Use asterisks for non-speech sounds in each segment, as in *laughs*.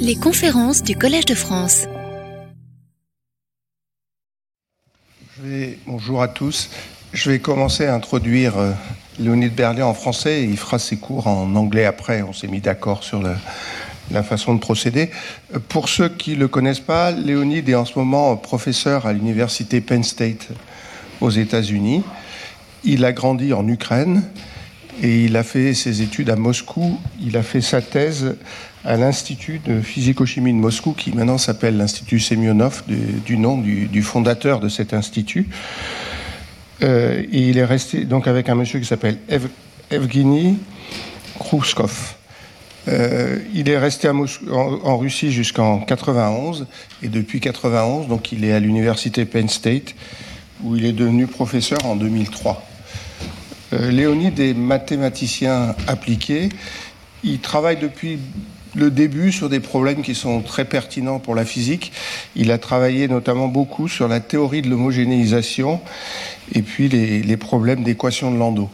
Les conférences du Collège de France. bonjour à tous. Je vais commencer à introduire euh, Léonide Berlier en français il fera ses cours en anglais après. On s'est mis d'accord sur la façon de procéder. Euh, pour ceux qui ne le connaissent pas, Léonide est en ce moment professeur à l'université Penn State aux États-Unis. Il a grandi en Ukraine et il a fait ses études à Moscou. Il a fait sa thèse à l'Institut de physico-chimie de Moscou, qui maintenant s'appelle l'Institut Semyonov, du, nom du, fondateur de cet institut. Euh, il est resté donc avec un monsieur qui s'appelle Ev Evgeny Khrushchev. Euh, il est resté en, en, Russie jusqu'en 91 et depuis 91, donc il est à l'université Penn State où il est devenu professeur en 2003. Euh, Léonide est mathématicien appliqué. Il travaille depuis le début sur des problèmes qui sont très pertinents pour la physique. Il a travaillé notamment beaucoup sur la théorie de l'homogénéisation et puis les, problèmes d'équation de Landau.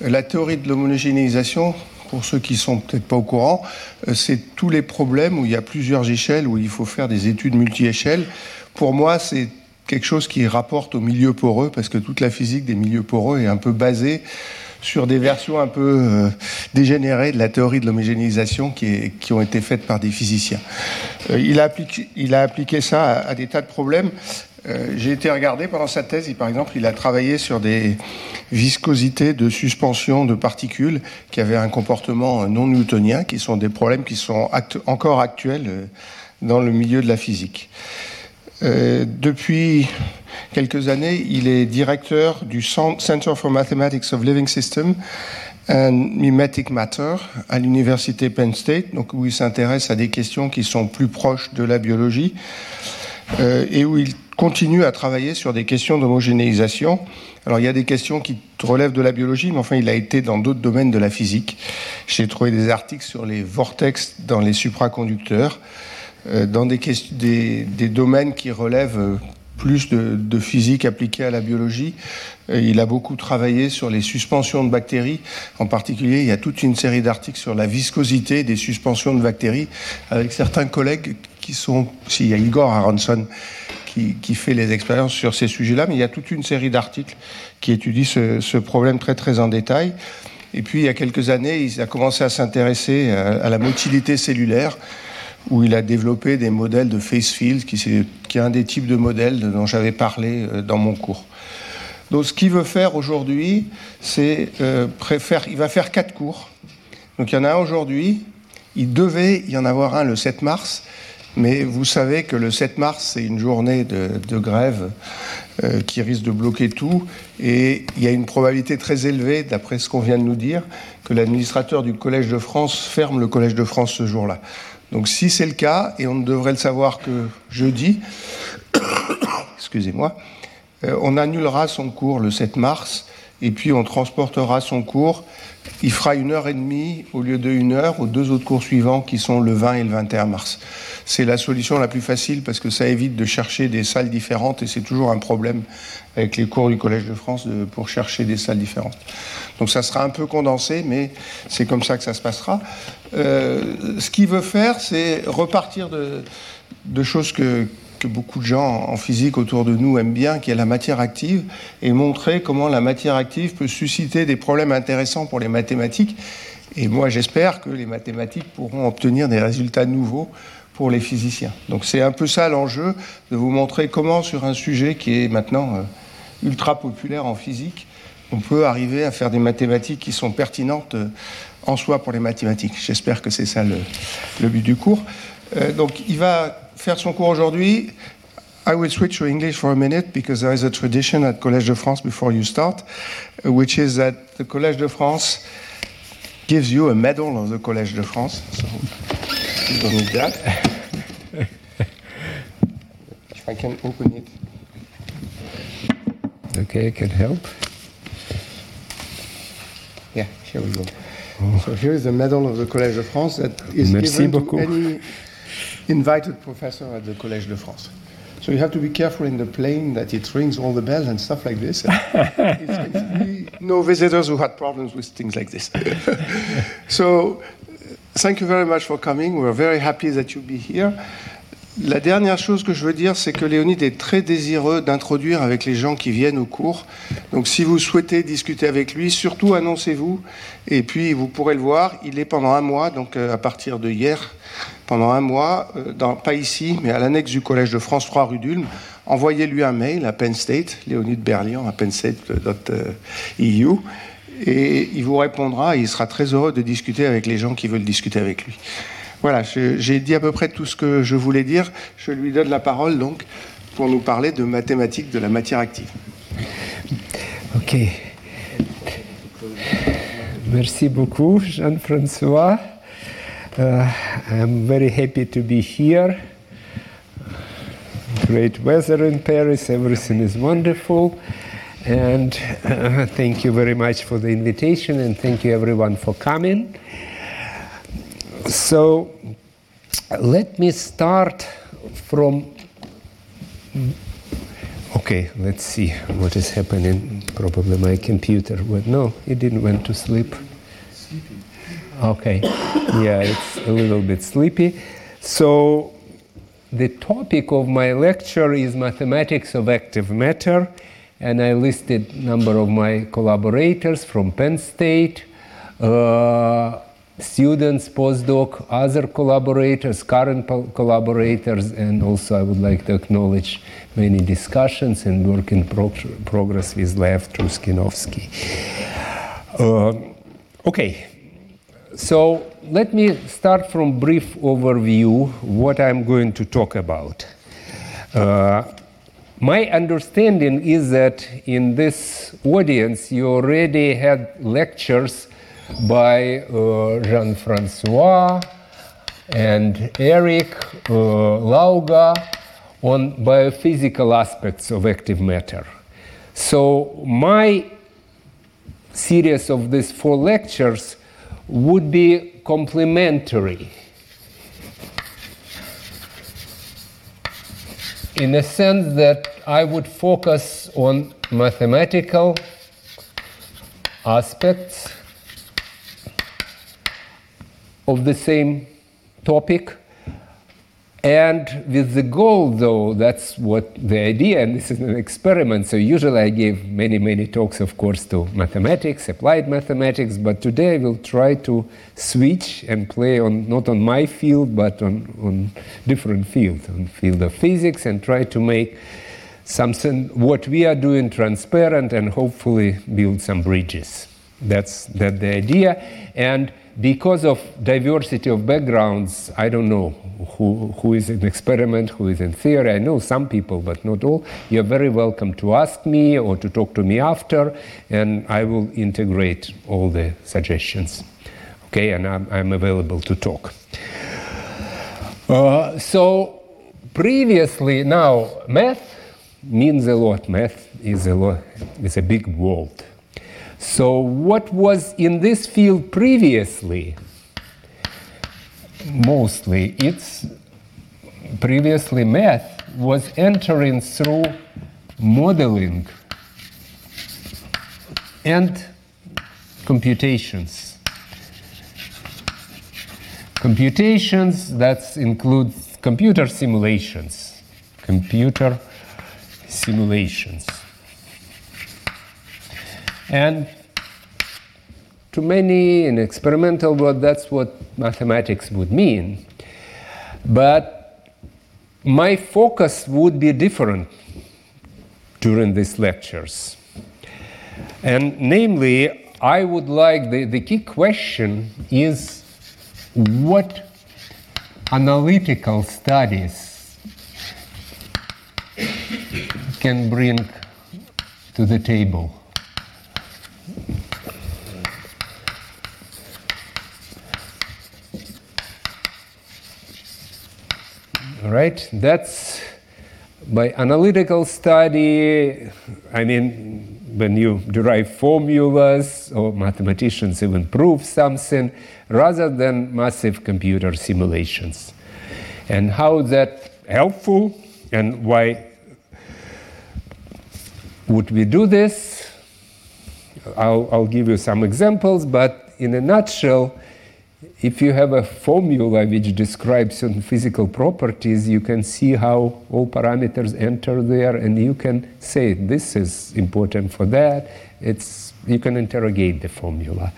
La théorie de l'homogénéisation, pour ceux qui sont peut-être pas au courant, euh, c'est tous les problèmes où il y a plusieurs échelles, où il faut faire des études multi-échelles. Pour moi, c'est quelque chose qui rapporte au milieu poreux, parce que toute la physique des milieux poreux est un peu basée sur des versions un peu euh, dégénérées de la théorie de l'homogénéisation qui, ont été faites par des physiciens. Euh, il, a appliqué, ça à, des tas de problèmes. Euh, j'ai été regardé pendant sa thèse, par exemple, il a travaillé sur des viscosités de suspension de particules qui avaient un comportement non newtonien, qui sont des problèmes qui sont encore actuels dans le milieu de la physique. Depuis quelques années, il est directeur du Center for Mathematics of Living Systems and Mimetic Matter à l'université Penn State, donc où il s'intéresse à des questions qui sont plus proches de la biologie euh, et où il continue à travailler sur des questions d'homogénéisation. Alors il y a des questions qui relèvent de la biologie, mais enfin il a été dans d'autres domaines de la physique. J'ai trouvé des articles sur les vortex dans les supraconducteurs. Euh, dans des, domaines qui relèvent euh, plus de, physique appliquée à la biologie. Euh, il a beaucoup travaillé sur les suspensions de bactéries. En particulier, il y a toute une série d'articles sur la viscosité des suspensions de bactéries avec certains collègues qui sont... Si, il y a Igor Aronson qui, fait les expériences sur ces sujets-là, mais il y a toute une série d'articles qui étudient ce, ce, problème très très en détail. Et puis, il y a quelques années, il a commencé à s'intéresser à la motilité cellulaire où il a développé des modèles de face field, qui, est, un des types de modèles dont j'avais parlé euh, dans mon cours. Donc, ce qu'il veut faire aujourd'hui, c'est euh, il va faire quatre cours. Donc, il y en a un aujourd'hui. Il devait y en avoir un le 7 mars, mais vous savez que le 7 mars, c'est une journée de, grève euh, qui risque de bloquer tout. Et il y a une probabilité très élevée, d'après ce qu'on vient de nous dire, que l'administrateur du Collège de France ferme le Collège de France ce jour-là. Donc si c'est le cas, et on ne devrait le savoir que jeudi, *coughs* excusez-moi, euh, on annulera son cours le 7 mars, et puis on transportera son cours. Il fera une heure et demie au lieu de une heure aux deux autres cours suivants qui sont le 20 et le 21 mars. C'est la solution la plus facile parce que ça évite de chercher des salles différentes et c'est toujours un problème avec les cours du Collège de France pour chercher des salles différentes. Donc ça sera un peu condensé, mais c'est comme ça que ça se passera. Euh, ce qu'il veut faire, c'est repartir de, choses que, beaucoup de gens en physique autour de nous aiment bien, qui est la matière active, et montrer comment la matière active peut susciter des problèmes intéressants pour les mathématiques. Et moi, j'espère que les mathématiques pourront obtenir des résultats nouveaux pour les physiciens. Donc c'est un peu ça l'enjeu, de vous montrer comment sur un sujet qui est maintenant euh, ultra populaire en physique, on peut arriver à faire des mathématiques qui sont pertinentes euh, en soi pour les mathématiques. J'espère que c'est ça le, but du cours. Euh, donc, il va faire son cours aujourd'hui. I will switch to English for a minute because there is a tradition at Collège de France before you start, which is that the Collège de France gives you a medal of the Collège de France. You don't need that. If I can open it. Okay, I can help. Yeah, here we go. Oh. So here is the medal of the Collège de France that is Merci given beaucoup. to any invited professor at the Collège de France. So you have to be careful in the plane that it rings all the bells and stuff like this. *laughs* it's, it's, no visitors who had problems with things like this. *laughs* so thank you very much for coming. We're very happy that you be here. La dernière chose que je veux dire, c'est que Léonide est très désireux d'introduire avec les gens qui viennent au cours. Donc si vous souhaitez discuter avec lui, surtout annoncez-vous. Et puis vous pourrez le voir, il est pendant un mois, donc euh, à partir de hier, pendant un mois, euh, pas ici, mais à l'annexe du Collège de France 3 rue d'Ulm. Envoyez-lui un mail à Penn State, Léonide Berlian à pennstate.eu. Et il vous répondra il sera très heureux de discuter avec les gens qui veulent discuter avec lui. Voilà, j'ai dit à peu près tout ce que je voulais dire. Je lui donne la parole donc pour nous parler de mathématiques de la matière active. Ok. Merci beaucoup, Jean-François. Uh, I'm very happy to be here. Great weather in Paris, everything is wonderful. And uh, thank you very much for the invitation, and thank you everyone for coming. So let me start from. Okay, let's see what is happening. Probably my computer. Well, no, it didn't went to sleep. Okay, yeah, it's a little bit sleepy. So the topic of my lecture is mathematics of active matter, and I listed a number of my collaborators from Penn State. Uh, students, postdoc, other collaborators, current collaborators, and also I would like to acknowledge many discussions and work in progress with Lev Truskinovsky. Uh, okay, so let me start from brief overview what I'm going to talk about. Uh, my understanding is that in this audience you already had lectures by uh, Jean Francois and Eric uh, Lauga on biophysical aspects of active matter. So, my series of these four lectures would be complementary in the sense that I would focus on mathematical aspects of the same topic. And with the goal, though, that's what the idea, and this is an experiment. So, usually I give many, many talks, of course, to mathematics, applied mathematics, but today I will try to switch and play on not on my field, but on, on different fields, on field of physics, and try to make something, what we are doing, transparent and hopefully build some bridges. That's that the idea. And because of diversity of backgrounds, I don't know who, who is in experiment, who is in theory. I know some people, but not all. You're very welcome to ask me or to talk to me after, and I will integrate all the suggestions. Okay, and I'm, I'm available to talk. Uh, so, previously, now, math means a lot. Math is a, lot, is a big world. So, what was in this field previously? Mostly, it's previously math was entering through modeling and computations. Computations that includes computer simulations. Computer simulations. And to many in experimental world, that's what mathematics would mean. But my focus would be different during these lectures. And namely, I would like the, the key question is what analytical studies can bring to the table. Right? That's by analytical study. I mean, when you derive formulas or mathematicians even prove something, rather than massive computer simulations. And how that helpful and why would we do this? I'll, I'll give you some examples, but in a nutshell, if you have a formula which describes certain physical properties, you can see how all parameters enter there, and you can say this is important for that. It's you can interrogate the formula,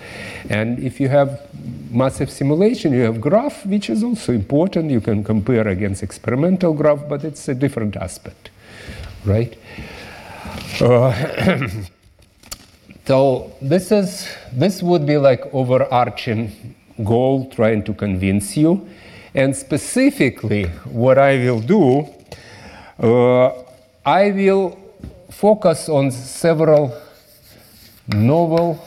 and if you have massive simulation, you have graph, which is also important. You can compare against experimental graph, but it's a different aspect, right? Uh, *coughs* so this is this would be like overarching goal trying to convince you. And specifically, what I will do, uh, I will focus on several novel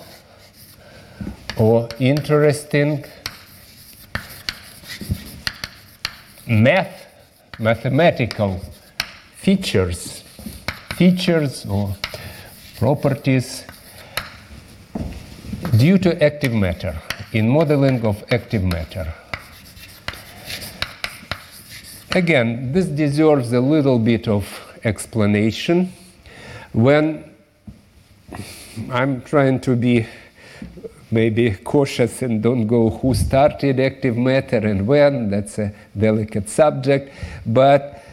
or interesting math, mathematical features, features or properties due to active matter in modeling of active matter. Again, this deserves a little bit of explanation. When I'm trying to be maybe cautious and don't go who started active matter and when, that's a delicate subject. But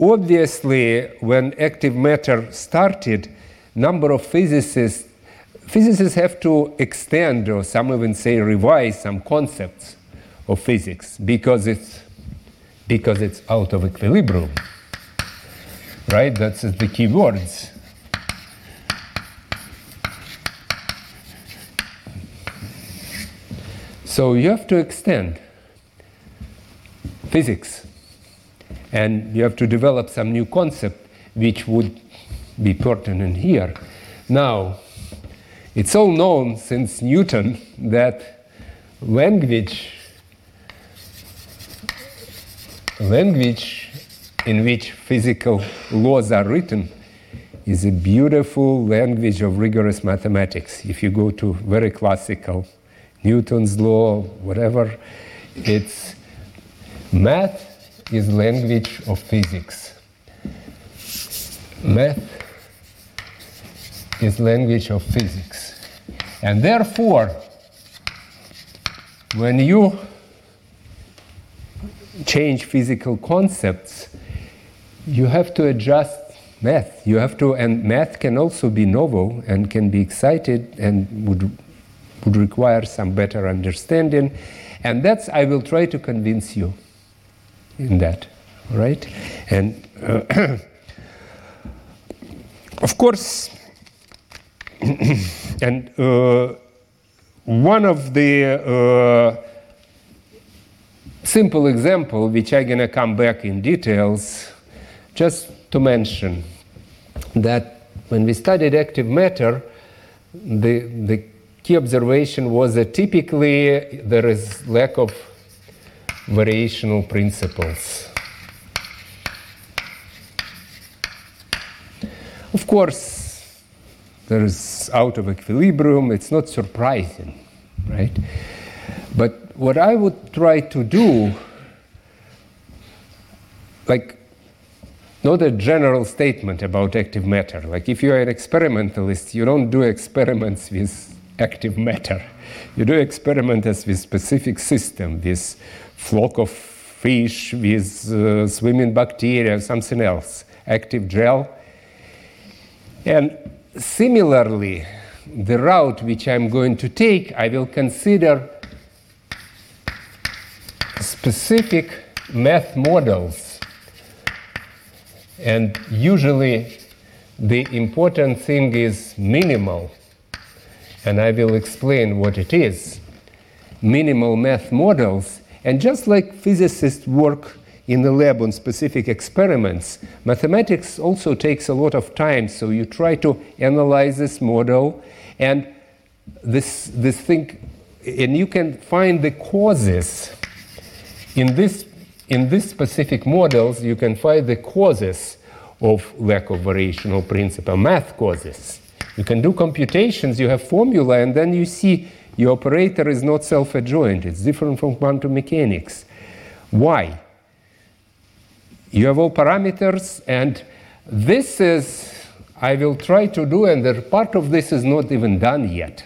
obviously, when active matter started, number of physicists physicists have to extend, or some even say revise, some concepts of physics because it's, because it's out of equilibrium. Right? That's the key words. So you have to extend physics and you have to develop some new concept which would be pertinent here. Now, it's all known since Newton that language, language in which physical laws are written is a beautiful language of rigorous mathematics. If you go to very classical Newton's law, whatever, it's math is language of physics. Math is language of physics. And therefore, when you change physical concepts, you have to adjust math. You have to, and math can also be novel and can be excited and would, would require some better understanding. And that's, I will try to convince you in that, right? And uh, *clears throat* of course, *coughs* and uh, one of the uh, simple example, which I'm gonna come back in details, just to mention that when we studied active matter, the, the key observation was that typically there is lack of variational principles. Of course, there's out of equilibrium, it's not surprising, right? But what I would try to do, like, not a general statement about active matter. Like, if you're an experimentalist, you don't do experiments with active matter. You do experiments with specific system, with flock of fish, with uh, swimming bacteria, something else, active gel. And similarly, the route which I'm going to take, I will consider specific math models. And usually, the important thing is minimal. And I will explain what it is. Minimal math models. And just like physicists work in the lab on specific experiments. Mathematics also takes a lot of time, so you try to analyze this model and this, this thing, and you can find the causes in this in this specific models, you can find the causes of lack of variational principle, math causes. You can do computations, you have formula, and then you see your operator is not self-adjoint. It's different from quantum mechanics. Why? You have all parameters, and this is, I will try to do, and the part of this is not even done yet.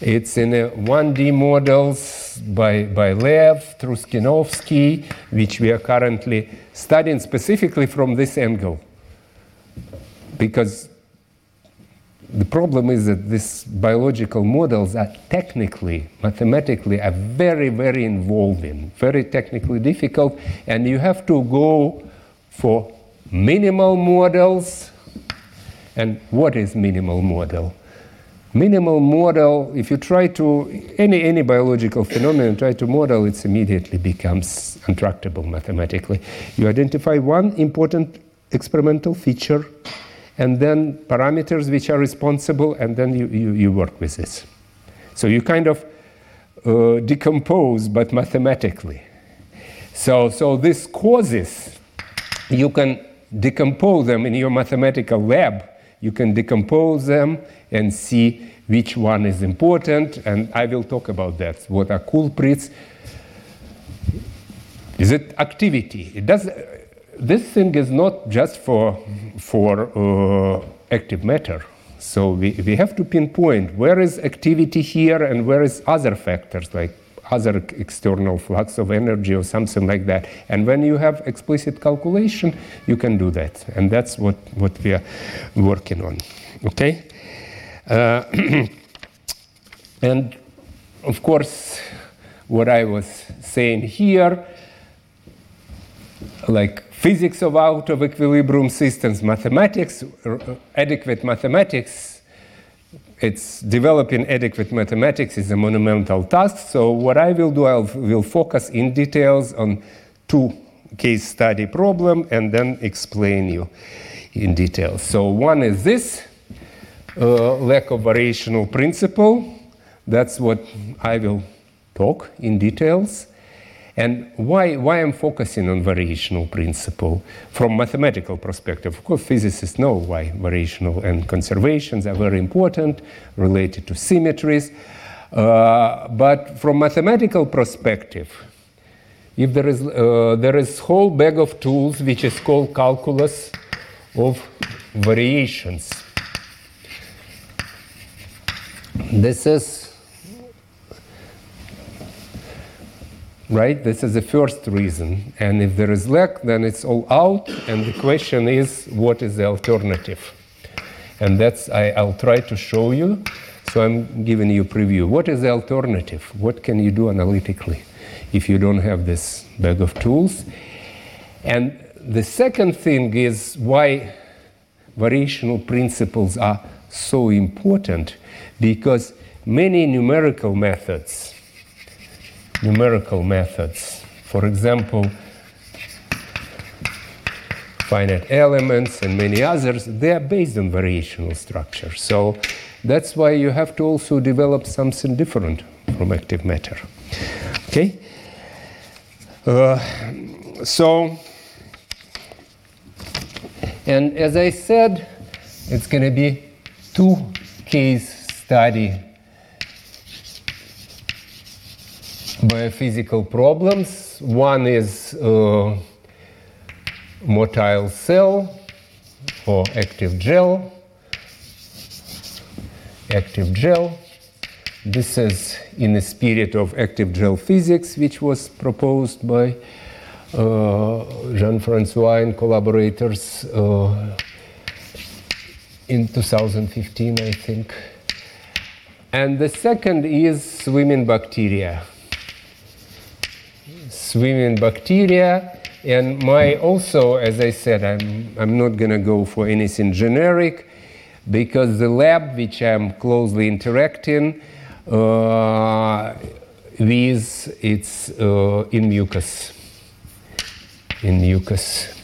It's in a 1D models, by, by Lev, Truskinovsky, which we are currently studying specifically from this angle. Because the problem is that these biological models are technically, mathematically, are very, very involving, very technically difficult, and you have to go for minimal models. And what is minimal model? Minimal model, if you try to, any, any biological phenomenon, try to model, it immediately becomes untractable mathematically. You identify one important experimental feature, and then parameters which are responsible, and then you, you, you work with this. So you kind of uh, decompose, but mathematically. So, so this causes, you can decompose them in your mathematical lab. You can decompose them and see which one is important, and I will talk about that. What are culprits? Is it activity? It does this thing is not just for, for uh, active matter. So we, we have to pinpoint where is activity here and where is other factors like other external flux of energy or something like that. And when you have explicit calculation, you can do that. And that's what, what we are working on. Okay? Uh, *clears throat* and of course, what I was saying here, like physics of out of equilibrium systems, mathematics, adequate mathematics, it's developing adequate mathematics is a monumental task. So what I will do, I will focus in details on two case study problem and then explain you in detail. So one is this uh, lack of variational principle. That's what I will talk in details. And why, why I'm focusing on variational principle from mathematical perspective? Of course, physicists know why variational and conservations are very important, related to symmetries. Uh, but from mathematical perspective, if there is uh, there is whole bag of tools which is called calculus of variations. This is right? This is the first reason. And if there is lack, then it's all out. And the question is, what is the alternative? And that's, I, I'll try to show you. So I'm giving you a preview. What is the alternative? What can you do analytically if you don't have this bag of tools? And the second thing is why variational principles are so important because many numerical methods numerical methods. For example, finite elements and many others, they are based on variational structure. So that's why you have to also develop something different from active matter. Okay? Uh, so, and as I said, it's going to be two case study biophysical problems. One is uh, motile cell or active gel. Active gel. This is in the spirit of active gel physics, which was proposed by uh, Jean-Francois and collaborators uh, in 2015, I think. And the second is swimming bacteria swimming bacteria. And my also, as I said, I'm, I'm not going to go for anything generic because the lab which I'm closely interacting uh, with, it's uh, in mucus. In mucus.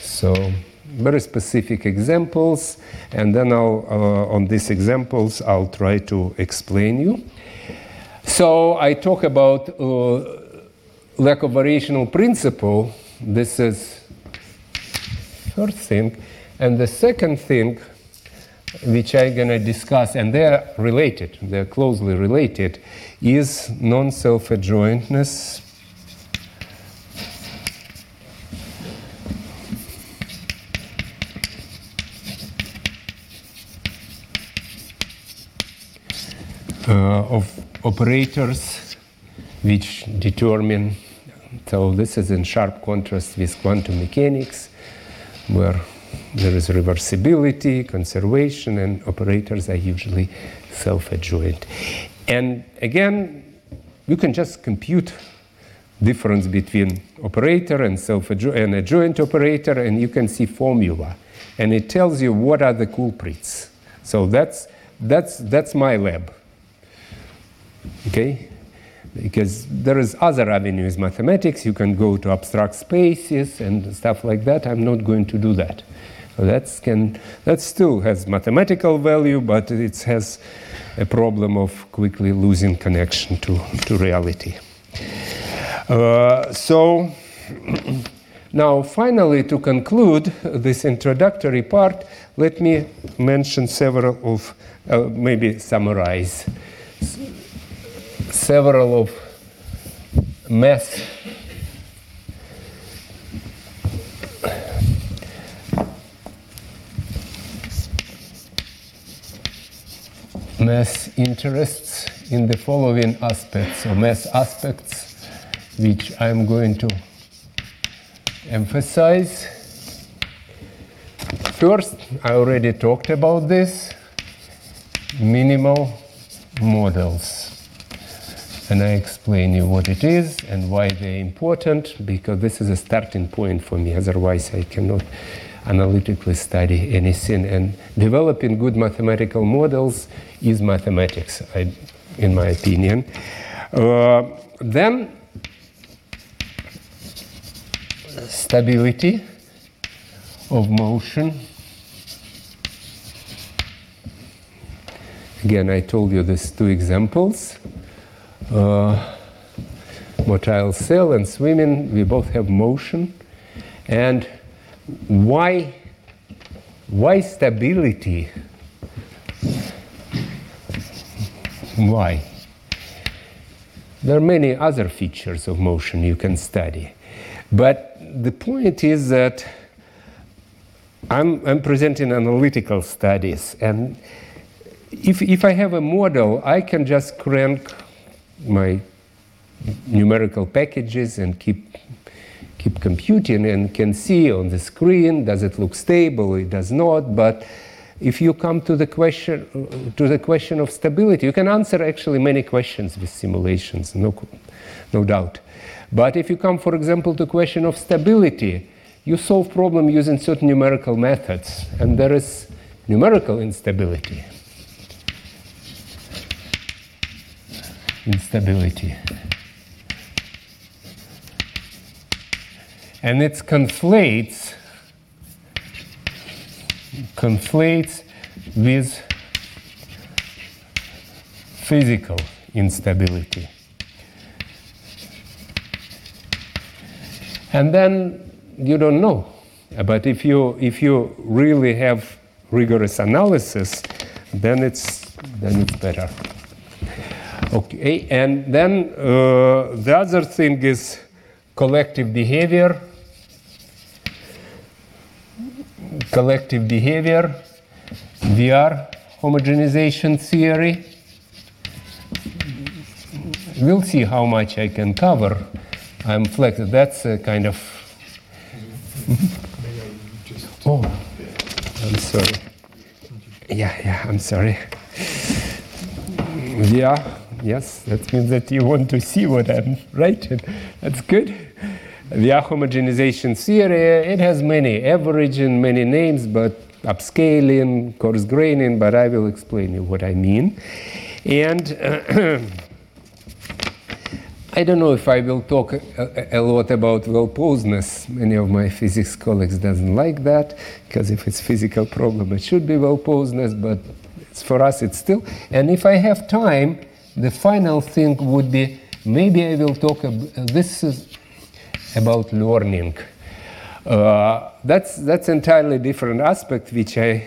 So very specific examples, and then I'll, uh, on these examples, I'll try to explain you. So I talk about uh, lack of variational principle, this is first thing. And the second thing, which I'm going to discuss, and they're related, they're closely related, is non self adjointness. Uh, of operators which determine. So this is in sharp contrast with quantum mechanics, where there is reversibility, conservation, and operators are usually self-adjoint. And again, you can just compute difference between operator and self and adjoint operator, and you can see formula, and it tells you what are the culprits. So that's that's that's my lab. Okay, because there is other avenues mathematics. You can go to abstract spaces and stuff like that. I'm not going to do that. So that's can that still has mathematical value, but it has a problem of quickly losing connection to, to reality. Uh, so *clears throat* now finally to conclude this introductory part, let me mention several of, uh, maybe summarize several of math math interests in the following aspects or mass aspects which I'm going to emphasize. First, I already talked about this minimal models. And I explain you what it is and why they're important because this is a starting point for me. Otherwise, I cannot analytically study anything. And developing good mathematical models is mathematics, I, in my opinion. Uh, then, stability of motion. Again, I told you these two examples. Uh, motile cell and swimming, we both have motion. And why, why stability? Why? There are many other features of motion you can study. But the point is that I'm, I'm presenting analytical studies, and if, if I have a model, I can just crank my numerical packages and keep keep computing and can see on the screen does it look stable? It does not. But if you come to the question to the question of stability you can answer actually many questions with simulations no no doubt. But if you come for example to question of stability you solve problem using certain numerical methods. And there is numerical instability instability and it conflates conflates with physical instability. And then you don't know. But if you if you really have rigorous analysis, then it's then it's better. Okay, and then uh, the other thing is collective behavior. Collective behavior, VR homogenization theory. We'll see how much I can cover. I'm flexible. That's a kind of. oh, I'm sorry. Yeah, yeah, I'm sorry. Yeah, yes, that means that you want to see what I'm writing. That's good. The homogenization theory, it has many average and many names, but upscaling, coarse graining, but I will explain you what I mean. And *clears throat* I don't know if I will talk a, a, lot about well-posedness. Many of my physics colleagues doesn't like that because if it's physical problem, it should be well-posedness, but for us it's still. And if I have time, the final thing would be maybe I will talk. Ab- this is about learning. Uh, that's that's entirely different aspect, which I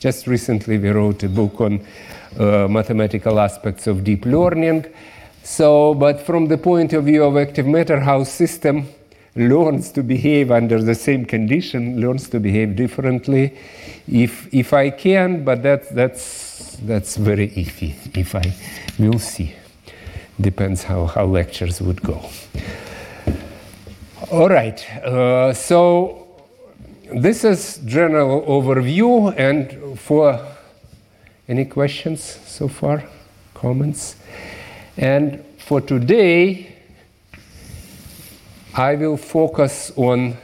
just recently we wrote a book on uh, mathematical aspects of deep learning. So, but from the point of view of active matter, how system learns to behave under the same condition, learns to behave differently. If if I can, but that that's that's very iffy. If I will see. depends how, how lectures would go. All right, uh, so this is general overview and for any questions so far, comments? And for today, I will focus on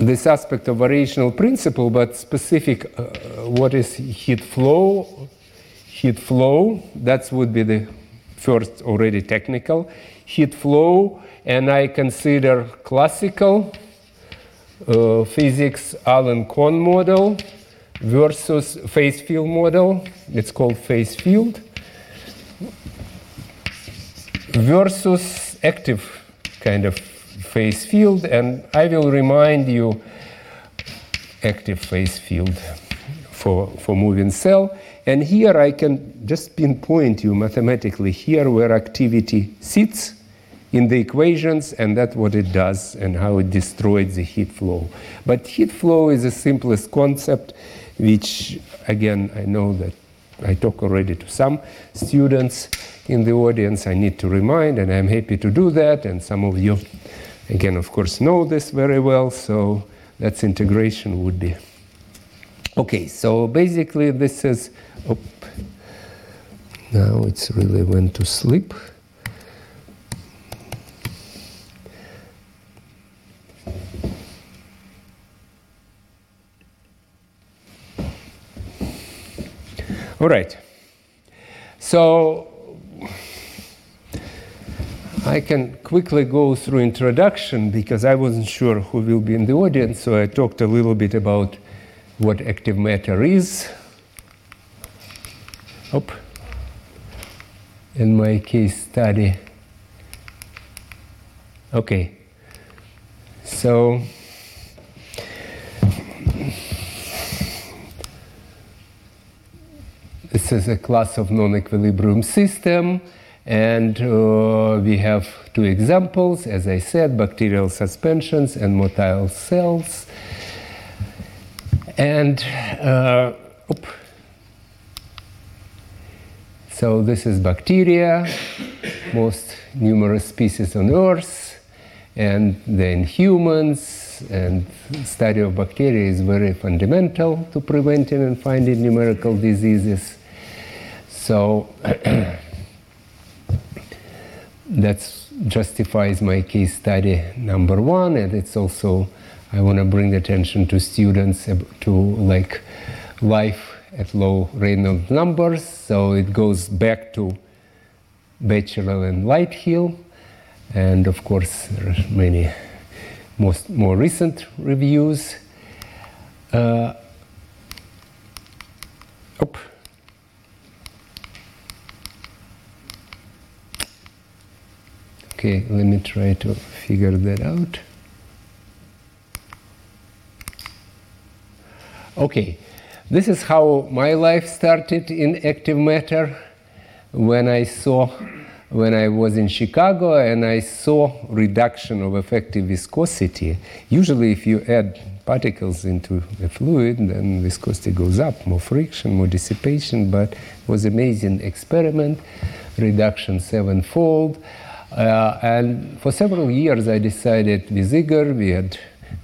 this aspect of variational principle, but specific uh, what is heat flow. Heat flow, that would be the first already technical. Heat flow, and I consider classical uh, physics Allen Cahn model versus phase field model. It's called phase field versus active kind of phase field, and I will remind you active phase field for, for moving cell. And here I can just pinpoint you mathematically here where activity sits in the equations, and that's what it does and how it destroys the heat flow. But heat flow is the simplest concept, which again I know that I talk already to some students in the audience. I need to remind, and I'm happy to do that. And some of you Again, of course, know this very well, so that's integration would be. Okay, so basically this is, oh, now it's really went to sleep. All right. So I can quickly go through introduction because I wasn't sure who will be in the audience, so I talked a little bit about what active matter is. Oh, in my case study. Okay, so this is a class of non-equilibrium system. And uh, we have two examples, as I said, bacterial suspensions and motile cells. And uh, so this is bacteria, most numerous species on Earth, and then humans. And study of bacteria is very fundamental to preventing and finding numerical diseases. So *clears throat* that justifies my case study number one, and it's also I want to bring attention to students to like life at low Reynolds numbers. So it goes back to Batchelor and Lighthill, and of course there are many most more recent reviews. Uh, Okay, let me try to figure that out. Okay, this is how my life started in active matter when I saw when I was in Chicago and I saw reduction of effective viscosity. Usually if you add particles into a fluid, then viscosity goes up, more friction, more dissipation, but it was amazing experiment, reduction sevenfold. Uh, and for several years, I decided with Igor, we had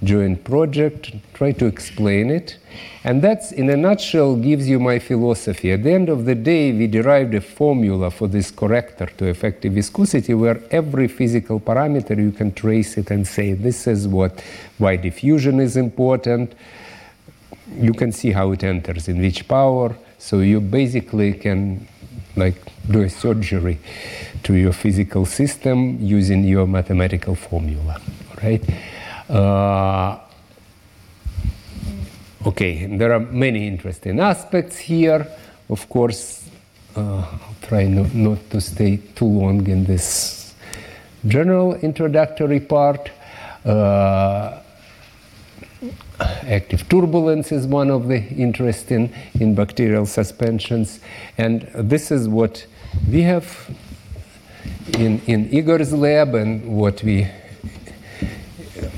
joint project, try to explain it. And that's, in a nutshell, gives you my philosophy. At the end of the day, we derived a formula for this corrector to effective viscosity where every physical parameter you can trace it and say, this is what, why diffusion is important. You can see how it enters in which power. So you basically can like do a surgery to your physical system using your mathematical formula, right? Uh, okay, there are many interesting aspects here. Of course, uh, I'll try no, not to stay too long in this general introductory part. Uh, active turbulence is one of the interesting in bacterial suspensions. And this is what we have in, in Igor's lab and what we,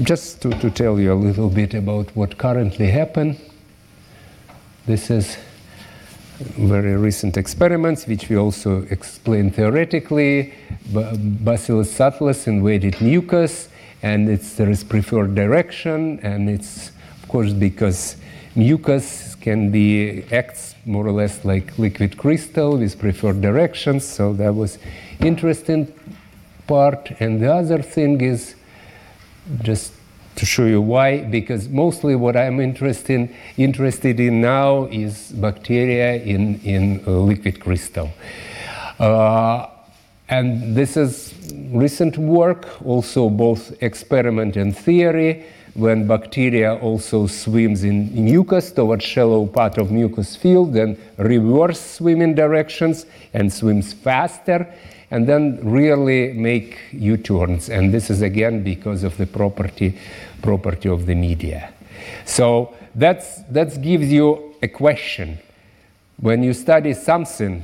just to, to tell you a little bit about what currently happen. This is very recent experiments, which we also explain theoretically. Bacillus subtilis invaded mucus, and it's, there is preferred direction, and it's course because mucus can be acts more or less like liquid crystal with preferred directions. So that was interesting part. And the other thing is just to show you why, because mostly what I'm interested in, interested in now is bacteria in, in liquid crystal. Uh, and this is recent work, also both experiment and theory, when bacteria also swims in mucus towards shallow part of mucus field, then reverse swimming directions and swims faster and then really make U-turns. And this is again because of the property, property of the media. So that's, that gives you a question. When you study something,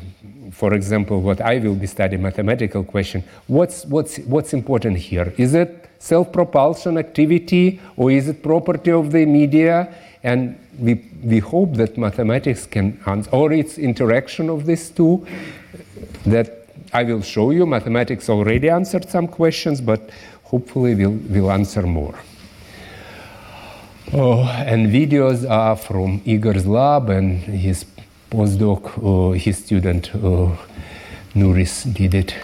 for example, what I will be studying, mathematical question, what's, what's, what's important here? Is it self-propulsion activity or is it property of the media? And we, we hope that mathematics can answer, or it's interaction of these two, that I will show you. Mathematics already answered some questions, but hopefully we'll, we'll answer more. Oh, and videos are from Igor's lab and his postdoc, uh, his student uh, Nuris did it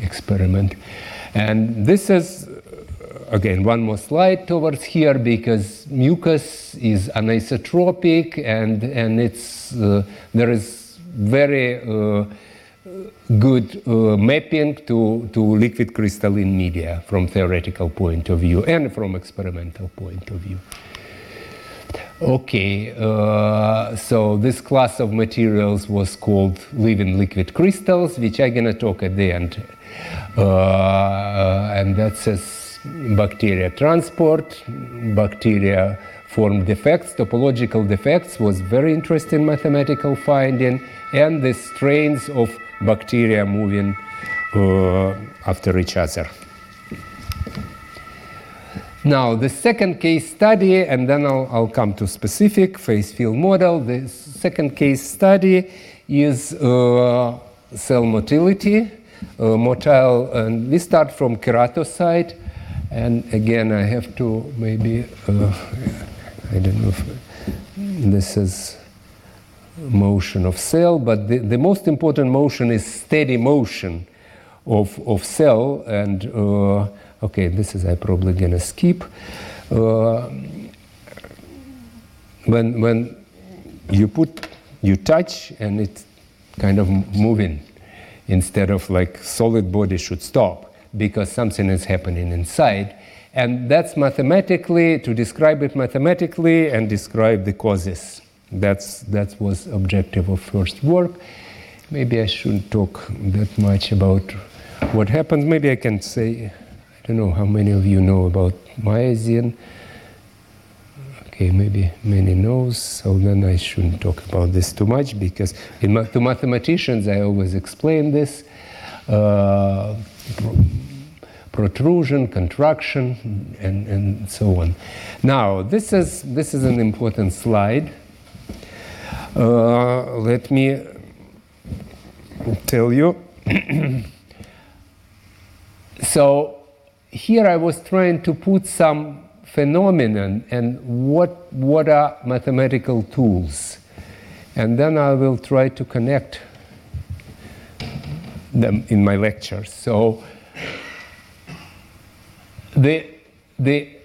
experiment. And this is, again, one more slide towards here because mucus is anisotropic and, and it's, uh, there is very uh, good uh, mapping to, to liquid crystalline media from theoretical point of view and from experimental point of view. Okay, uh, so this class of materials was called living liquid crystals, which I'm gonna talk at the end. Uh, and that says bacteria transport, bacteria form defects, topological defects was very interesting mathematical finding, and the strains of bacteria moving uh, after each other. Now, the second case study, and then I'll, I'll, come to specific phase field model. The second case study is uh, cell motility, uh, motile, and we start from keratocyte. And again, I have to maybe, uh, I don't know if this is motion of cell, but the, the most important motion is steady motion of, of cell. And uh, okay, this is I probably gonna skip. Uh, when when you put you touch and it's kind of moving instead of like solid body should stop because something is happening inside and that's mathematically to describe it mathematically and describe the causes that's that was objective of first work. Maybe I shouldn't talk that much about what happened. Maybe I can say, I don't know how many of you know about myosin. Okay, maybe many knows, so then I shouldn't talk about this too much because in, to mathematicians I always explain this. Uh, protrusion, contraction, and, and so on. Now, this is, this is an important slide. Uh, let me tell you. *clears throat* so here I was trying to put some phenomenon and what, what are mathematical tools. And then I will try to connect them in my lectures. So the, the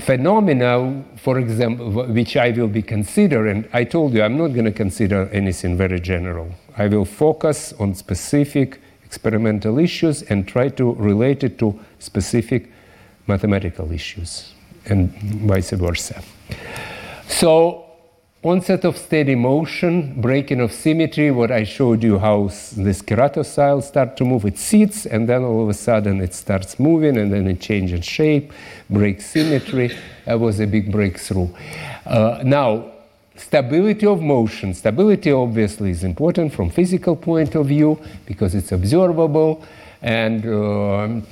phenomena, for example, which I will be considering, I told you I'm not going to consider anything very general. I will focus on specific experimental issues and try to relate it to specific mathematical issues and vice versa. So onset of steady motion, breaking of symmetry, what I showed you how this keratocyte start to move, it sits and then all of a sudden it starts moving and then it changes shape, breaks symmetry. That was a big breakthrough. Uh, now, stability of motion. Stability obviously is important from physical point of view because it's observable and uh,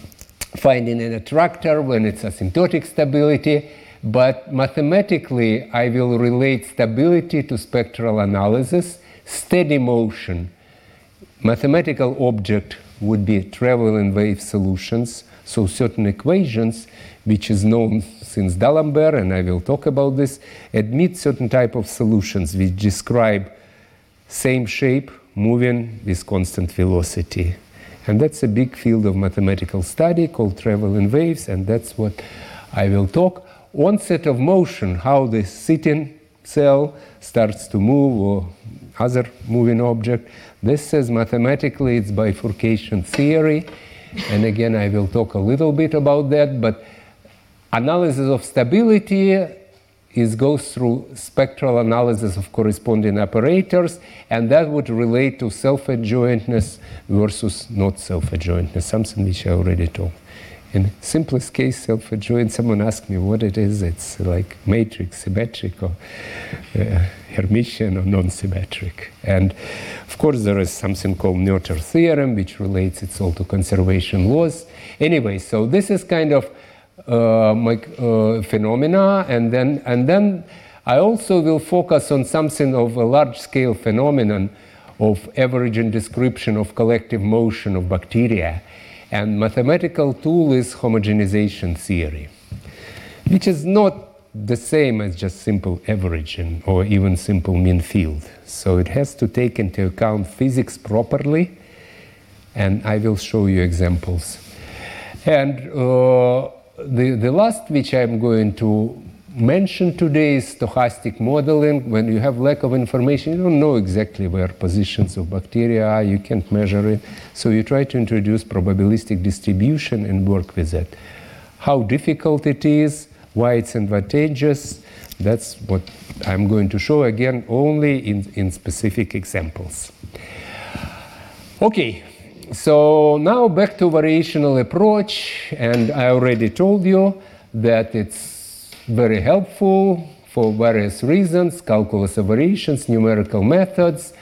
finding an attractor when it's asymptotic stability but mathematically, I will relate stability to spectral analysis steady motion, mathematical object would be traveling wave solutions. So certain equations, which is known since D'Alembert, and I will talk about this, admit certain type of solutions which describe same shape moving with constant velocity. And that's a big field of mathematical study called traveling waves, and that's what I will talk. Onset of motion, how the sitting cell starts to move or other moving object. This says mathematically it's bifurcation theory. And again, I will talk a little bit about that, but analysis of stability is goes through spectral analysis of corresponding operators, and that would relate to self-adjointness versus not self-adjointness, something which I already told. In simplest case, self-adjoint, someone asked me what it is. It's like matrix, symmetric, or uh, Hermitian, or non-symmetric. And of course, there is something called Noether theorem, which relates it all to conservation laws. Anyway, so this is kind of uh, uh, phenomena, and then and then I also will focus on something of a large-scale phenomenon of averaging description of collective motion of bacteria, and mathematical tool is homogenization theory, which is not the same as just simple averaging or even simple mean field. So it has to take into account physics properly, and I will show you examples. And uh, the, the last which I'm going to mention today is stochastic modeling. When you have lack of information, you don't know exactly where positions of bacteria are, you can't measure it. So you try to introduce probabilistic distribution and work with it. How difficult it is, why it's advantageous, that's what I'm going to show again only in, in specific examples. Okay, so now back to variational approach, and I already told you that it's very helpful for various reasons, calculus of variations, numerical methods.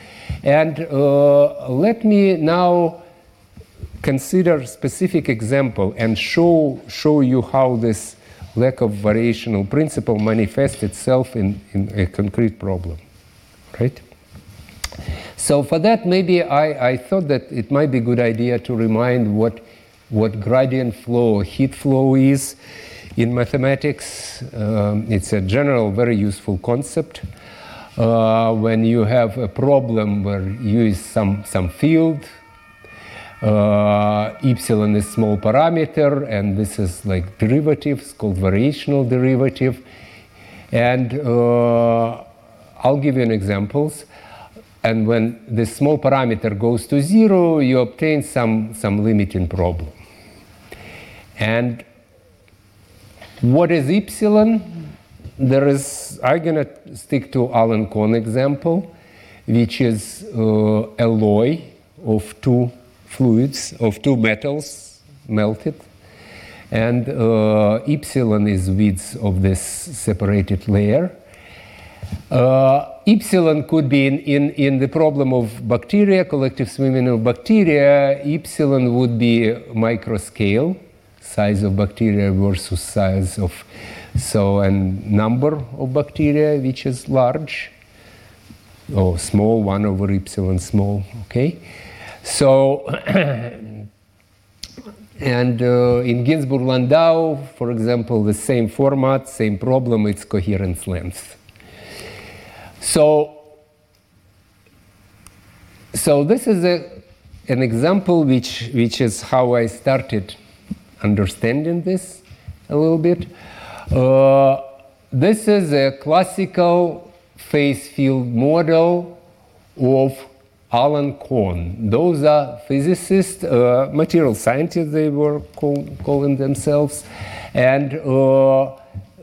And uh, let me now consider specific example and show, show you how this lack of variational principle manifests itself in, in a concrete problem, right? So for that, maybe I, I thought that it might be a good idea to remind what, what gradient flow, heat flow is in mathematics. Um, it's a general, very useful concept. Uh, when you have a problem where you use some, some field, uh, epsilon is small parameter, and this is like derivatives called variational derivative. And uh, I'll give you an examples. And when this small parameter goes to zero, you obtain some, some limiting problem. And what is epsilon? There is, I'm going to stick to Allen Cahn example, which is uh, alloy of two fluids, of two metals melted. And uh, epsilon is width of this separated layer. Uh, epsilon could be in, in, in the problem of bacteria, collective swimming of bacteria, epsilon would be microscale, size of bacteria versus size of, so, and number of bacteria, which is large, or small, 1 over epsilon small, okay? So, *clears throat* and uh, in Ginzburg Landau for example, the same format, same problem, it's coherence length. So, so this is a, an example which, which is how I started understanding this a little bit. Uh, this is a classical phase field model of Allen Cahn. Those are physicists, uh, material scientists, they were call, calling themselves. And uh,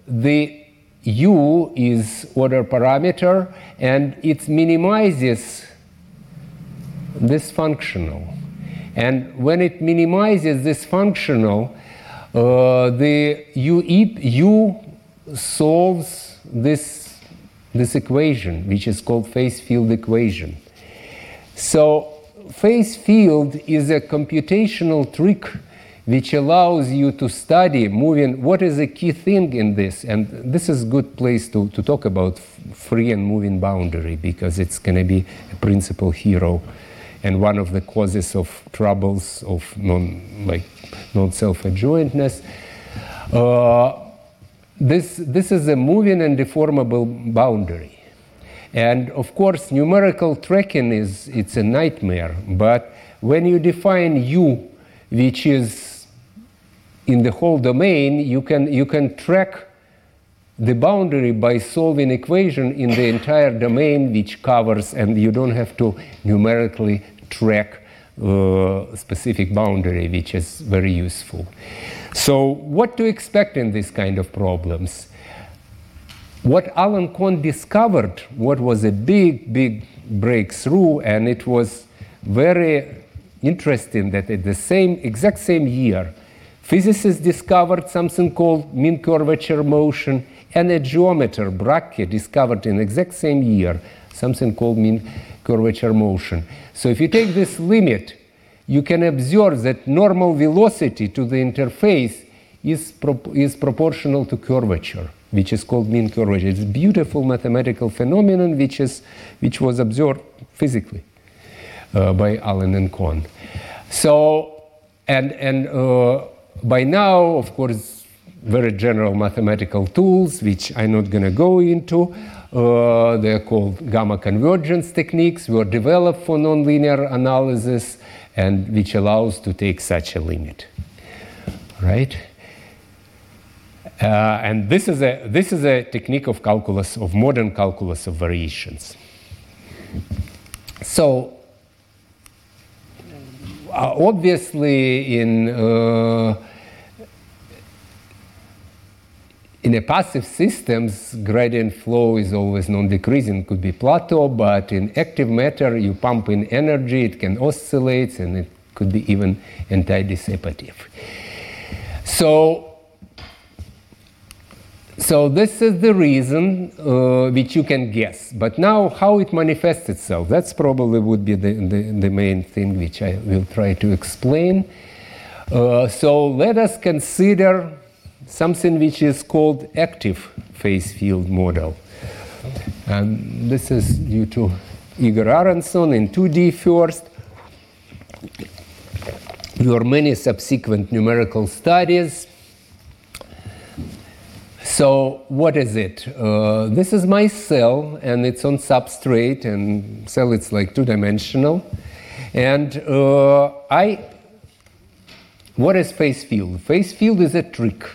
the u is order parameter and it minimizes this functional. And when it minimizes this functional, uh, the u, u solves this, this equation, which is called phase field equation. So phase field is a computational trick which allows you to study moving what is the key thing in this and this is a good place to, to talk about free and moving boundary because it's going to be a principal hero and one of the causes of troubles of non like non self-adjointness. Uh, this this is a moving and deformable boundary. And of course numerical tracking is it's a nightmare but when you define u which is in the whole domain, you can, you can track the boundary by solving equation in the entire domain which covers and you don't have to numerically track uh, specific boundary which is very useful. So what to expect in this kind of problems? What Allen Cahn discovered what was a big big breakthrough and it was very interesting that at the same exact same year Physicists discovered something called mean curvature motion, and a geometer, Brakke, discovered in exact same year something called mean curvature motion. So if you take this limit, you can observe that normal velocity to the interface is, pro- is proportional to curvature, which is called mean curvature. It's a beautiful mathematical phenomenon which, is, which was observed physically uh, by Allen and Cahn. So, and, and uh, by now, of course, very general mathematical tools, which I'm not going to go into. Uh, they're called gamma convergence techniques, were developed for nonlinear analysis and which allows to take such a limit. Right? Uh, and this is, a, this is a technique of calculus, of modern calculus of variations. So, uh, obviously, in uh, in a passive systems, gradient flow is always non-decreasing, could be plateau, but in active matter, you pump in energy, it can oscillate, and it could be even anti-dissipative. So, so this is the reason uh, which you can guess. But now, how it manifests itself, that's probably would be the, the, the main thing which I will try to explain. Uh, so let us consider something which is called active phase field model. And this is due to Igor Aranson in 2D first. There many subsequent numerical studies. So, what is it? Uh, this is my cell, and it's on substrate, and cell it's like two dimensional. And uh, I, what is phase field? Phase field is a trick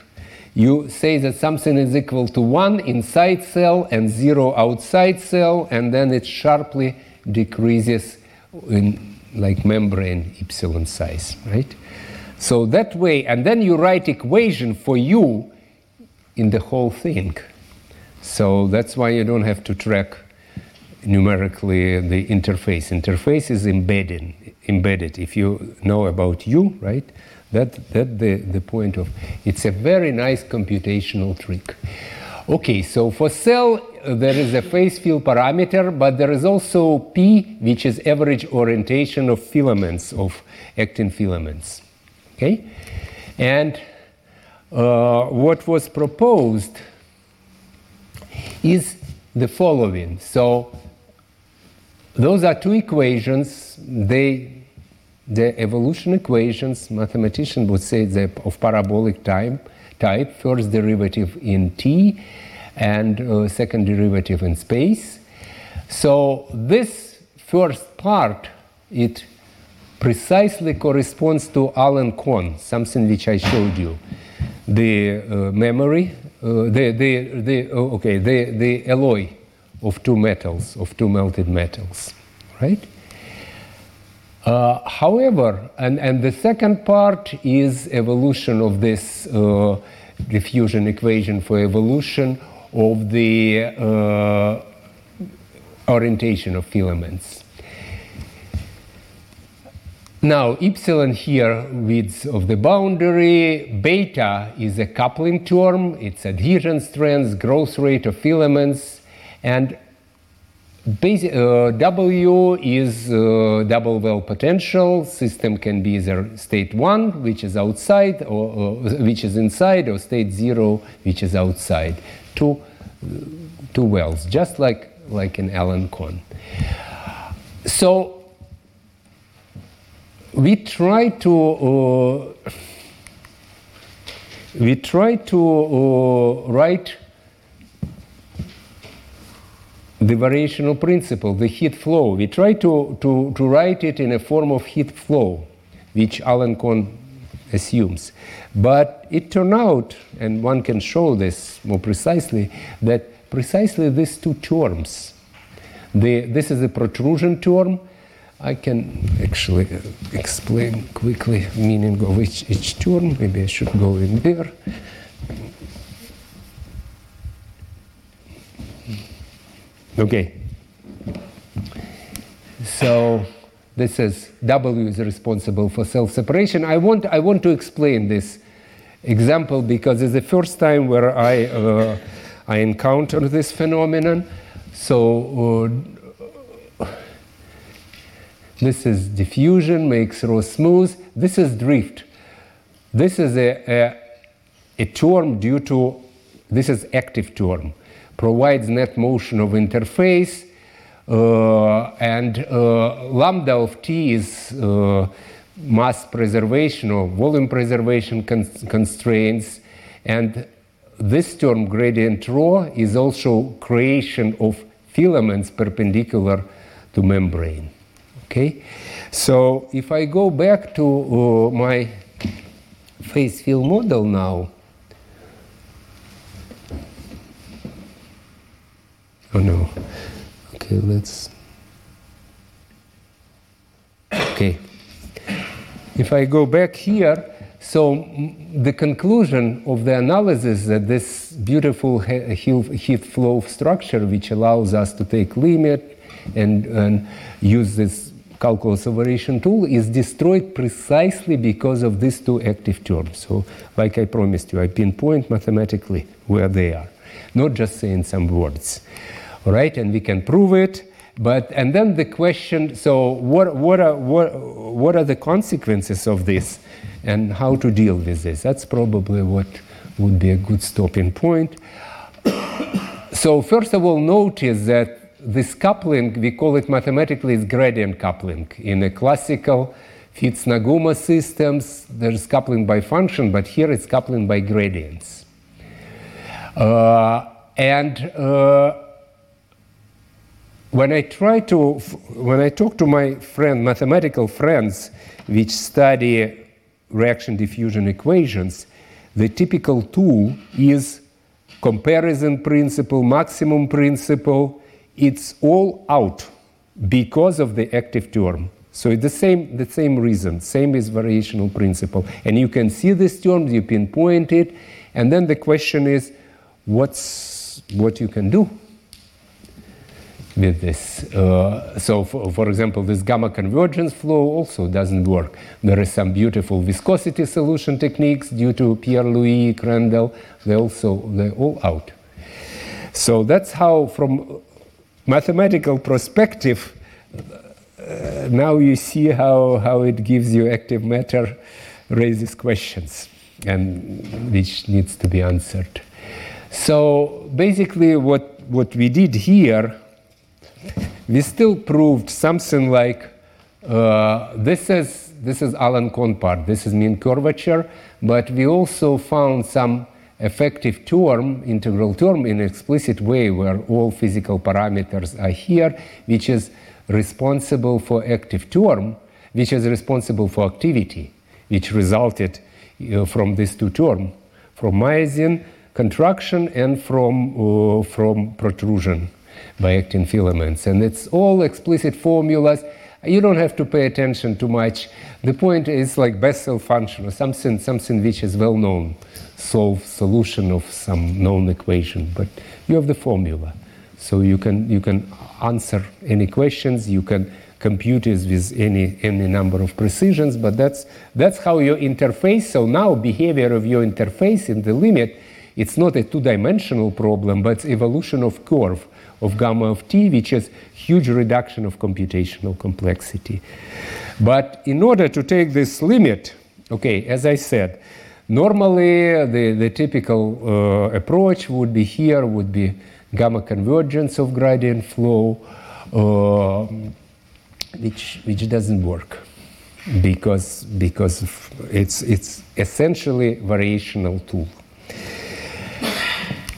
you say that something is equal to 1 inside cell and 0 outside cell, and then it sharply decreases in like membrane epsilon size, right? So that way, and then you write equation for u in the whole thing. So that's why you don't have to track numerically the interface. Interface is embedded. Embedded. If you know about u, right? That that the, the point of it's a very nice computational trick. Okay, so for cell uh, there is a phase field parameter, but there is also P, which is average orientation of filaments of actin filaments. Okay, and uh, what was proposed is the following. So those are two equations. They the evolution equations, mathematicians would say of parabolic type, type, first derivative in t and uh, second derivative in space. So this first part, it precisely corresponds to Allen Cahn, something which I showed you. The uh, memory, uh, the, the, the, oh, okay, the, the alloy of two metals, of two melted metals, right? Uh, however, and, and the second part is evolution of this uh, diffusion equation for evolution of the uh, orientation of filaments. Now, epsilon here, width of the boundary, beta is a coupling term, it's adhesion strength, growth rate of filaments, and Uh, w is uh, double well potential. System can be either state one, which is outside, or, or which is inside, or state zero, which is outside. Two, two wells, just like like in Allen-Cahn. So we try to uh, we try to uh, write the variational principle, the heat flow. We try to, to, to write it in a form of heat flow, which Allen Cahn assumes. But it turned out, and one can show this more precisely, that precisely these two terms, the, this is a protrusion term. I can actually uh, explain quickly meaning of each, each term. Maybe I should go in there. Okay. So this is W is responsible for self-separation. I want I want to explain this example because it's the first time where I uh, I encounter this phenomenon. So uh, this is diffusion makes rho smooth. This is drift. This is a, a, a term due to this is active term provides net motion of interface, uh, and uh, lambda of t is uh, mass preservation or volume preservation cons- constraints, and this term gradient rho is also creation of filaments perpendicular to membrane. Okay, so if I go back to uh, my phase field model now. Oh no. Okay, let's. Okay. If I go back here, so the conclusion of the analysis that this beautiful he- he- heat flow structure, which allows us to take limit and, and use this calculus variation tool, is destroyed precisely because of these two active terms. So, like I promised you, I pinpoint mathematically where they are, not just saying some words. All right, and we can prove it. But and then the question: so what what are what what are the consequences of this, and how to deal with this? That's probably what would be a good stopping point. *coughs* so first of all, notice that this coupling we call it mathematically is gradient coupling. In a classical Fitz-Nagumo systems, there's coupling by function, but here it's coupling by gradients. Uh, and uh, when I try to, when I talk to my friend, mathematical friends, which study reaction diffusion equations, the typical tool is comparison principle, maximum principle. It's all out because of the active term. So it's the same, the same reason, same as variational principle. And you can see this term, you pinpoint it, and then the question is, what's what you can do with this. Uh, so, for, for, example, this gamma convergence flow also doesn't work. There are some beautiful viscosity solution techniques due to Pierre-Louis Crandall. They also they're all out. So that's how, from mathematical perspective, uh, now you see how, how it gives you active matter raises questions and which needs to be answered. So basically, what what we did here we still proved something like uh, this is this is Allen-Cahn part. This is mean curvature, but we also found some effective term, integral term, in explicit way, where all physical parameters are here, which is responsible for active term, which is responsible for activity, which resulted uh, from these two terms, from myosin contraction and from uh, from protrusion by actin filaments. And it's all explicit formulas. You don't have to pay attention too much. The point is like Bessel function or something, something which is well known, solve solution of some known equation. But you have the formula. So you can, you can answer any questions, you can compute it with any, any number of precisions, but that's, that's how your interface, so now behavior of your interface in the limit it's not a two-dimensional problem, but evolution of curve of gamma of t, which is huge reduction of computational complexity. But in order to take this limit, okay, as I said, normally the, the typical uh, approach would be here would be gamma convergence of gradient flow, uh, which, which doesn't work because, because it's, it's essentially variational tool.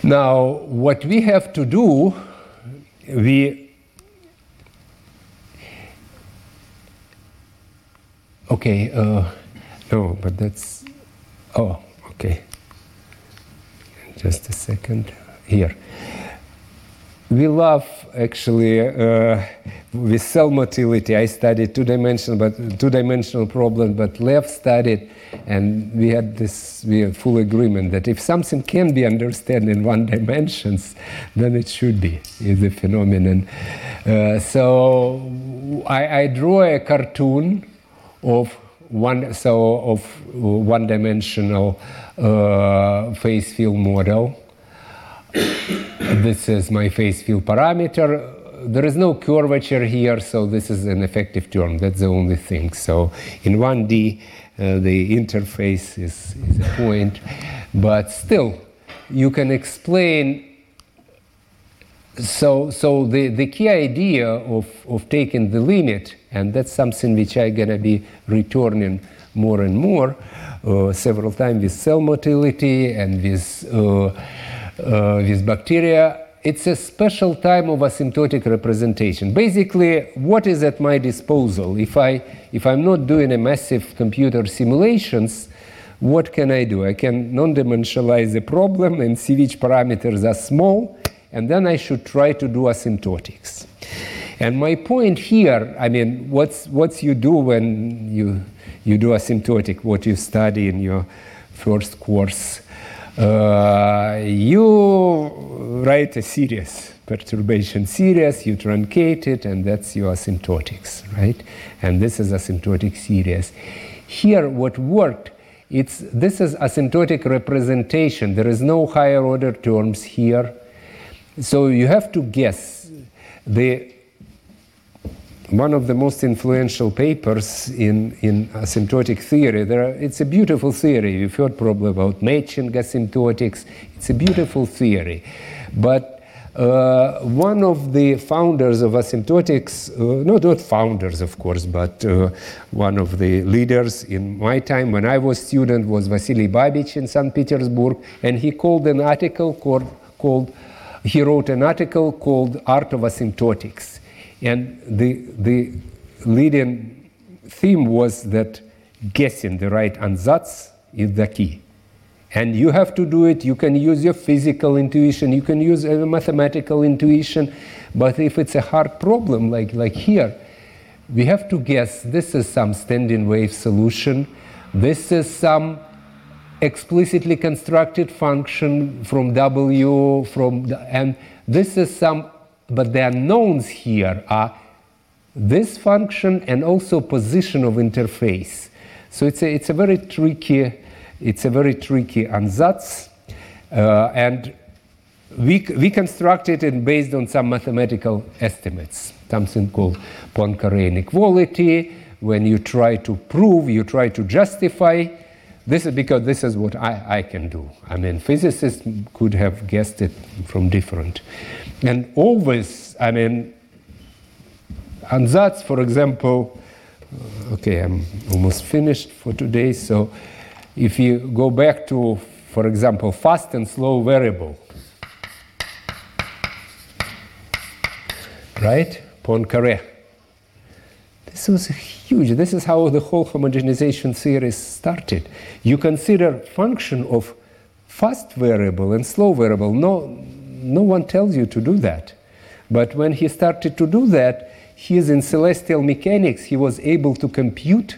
Now, what we have to do, we okay, uh, no, but that's oh, okay. Just a second here we love actually uh, with cell motility. I studied two-dimensional, but two-dimensional problem, but Lev studied, and we had this we had full agreement that if something can be understood in one dimensions, then it should be is a phenomenon. Uh, so I, I drew a cartoon of one so of one-dimensional uh, phase field model this is my phase field parameter. There is no curvature here, so this is an effective term. That's the only thing. So in 1D, uh, the interface is, is a point, but still, you can explain. So, so the, the key idea of, of taking the limit, and that's something which I'm going to be returning more and more, uh, several times with cell motility and with uh, Uh, with bacteria, it's a special time of asymptotic representation. Basically, what is at my disposal? If, I, if I'm not doing a massive computer simulations, what can I do? I can non-dimensionalize the problem and see which parameters are small, and then I should try to do asymptotics. And my point here, I mean, what's, what's you do when you, you do asymptotic, what you study in your first course uh, you write a series, perturbation series, you truncate it, and that's your asymptotics, right? And this is asymptotic series. Here, what worked, it's, this is asymptotic representation. There is no higher order terms here. So you have to guess. The one of the most influential papers in, in asymptotic theory. There are, it's a beautiful theory. You've heard probably about matching asymptotics. It's a beautiful theory. But uh, one of the founders of asymptotics, uh, no, not founders, of course, but uh, one of the leaders in my time when I was student was Vasily Babich in St. Petersburg, and he called an article called, called he wrote an article called Art of Asymptotics and the, the leading theme was that guessing the right ansatz is the key. And you have to do it. You can use your physical intuition, you can use a mathematical intuition. But if it's a hard problem, like, like here, we have to guess this is some standing wave solution, this is some explicitly constructed function from W, from the, and this is some but the unknowns here are this function and also position of interface. So it's a, it's a very tricky, it's a very tricky ansatz, uh, and we, we constructed it based on some mathematical estimates, something called Poincare inequality. When you try to prove, you try to justify. This is because this is what I, I can do. I mean, physicists could have guessed it from different. And always, I mean, and that's, for example, uh, okay, I'm almost finished for today. So if you go back to, for example, fast and slow variable, right? Poincare. This was huge. This is how the whole homogenization theory started. You consider function of fast variable and slow variable. No, no one tells you to do that. But when he started to do that, he is in celestial mechanics. He was able to compute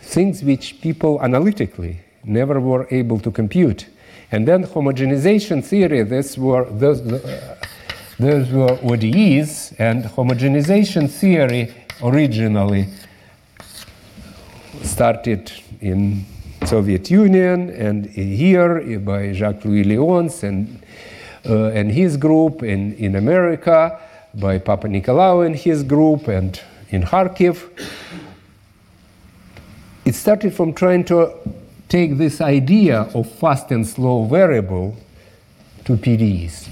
things which people analytically never were able to compute. And then homogenization theory, this were, those, uh, those were ODEs, and homogenization theory originally started in Soviet Union, and here by Jacques-Louis Lions and, Uh, and his group in, in America, by Papanicolaou and his group, and in Kharkiv. It started from trying to take this idea of fast and slow variable to PDEs.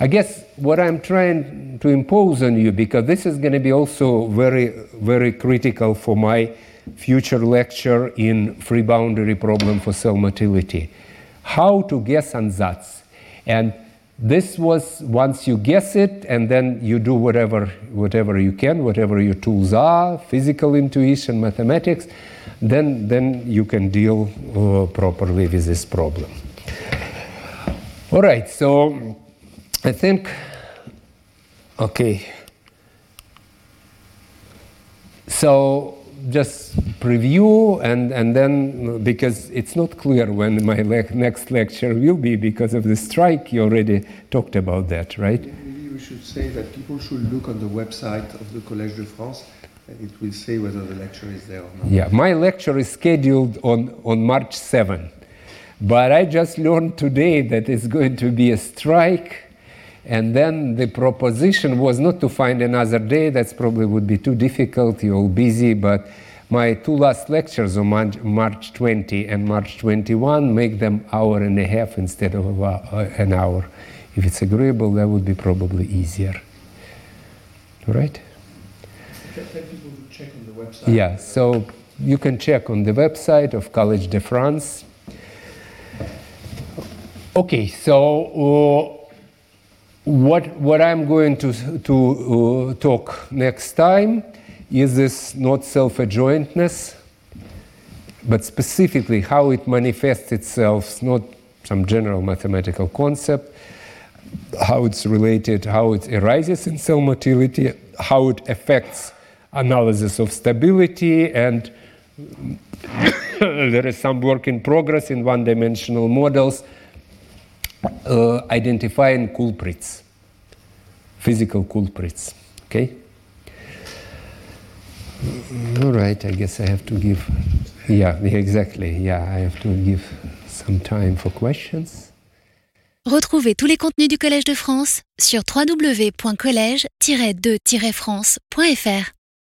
I guess what I'm trying to impose on you, because this is going to be also very, very critical for my future lecture in free boundary problem for cell motility. How to guess ansatz. And this was once you guess it and then you do whatever whatever you can whatever your tools are physical intuition mathematics then then you can deal uh, properly with this problem. All right so i think okay. So just preview and, and then because it's not clear when my le- next lecture will be because of the strike you already talked about that right? Maybe we should say that people should look on the website of the collège de france and it will say whether the lecture is there or not. Yeah my lecture is scheduled on, on march 7 but i just learned today that it's going to be a strike and then the proposition was not to find another day, that's probably would be too difficult, you're all busy, but my two last lectures on March 20 and March 21 make them hour and a half instead of an hour. If it's agreeable, that would be probably easier. All right? Yeah, so you can check on the website of Collège de France. Okay, so uh, what, what I'm going to, to uh, talk next time is this not self adjointness, but specifically how it manifests itself, not some general mathematical concept, how it's related, how it arises in cell motility, how it affects analysis of stability, and *coughs* there is some work in progress in one dimensional models uh, identifying culprits, physical culprits. Okay? All right, I guess I have to give. Yeah, exactly. Yeah, I have to give some time for questions. Retrouvez tous les contenus du Collège de France sur www.colège-2-france.fr.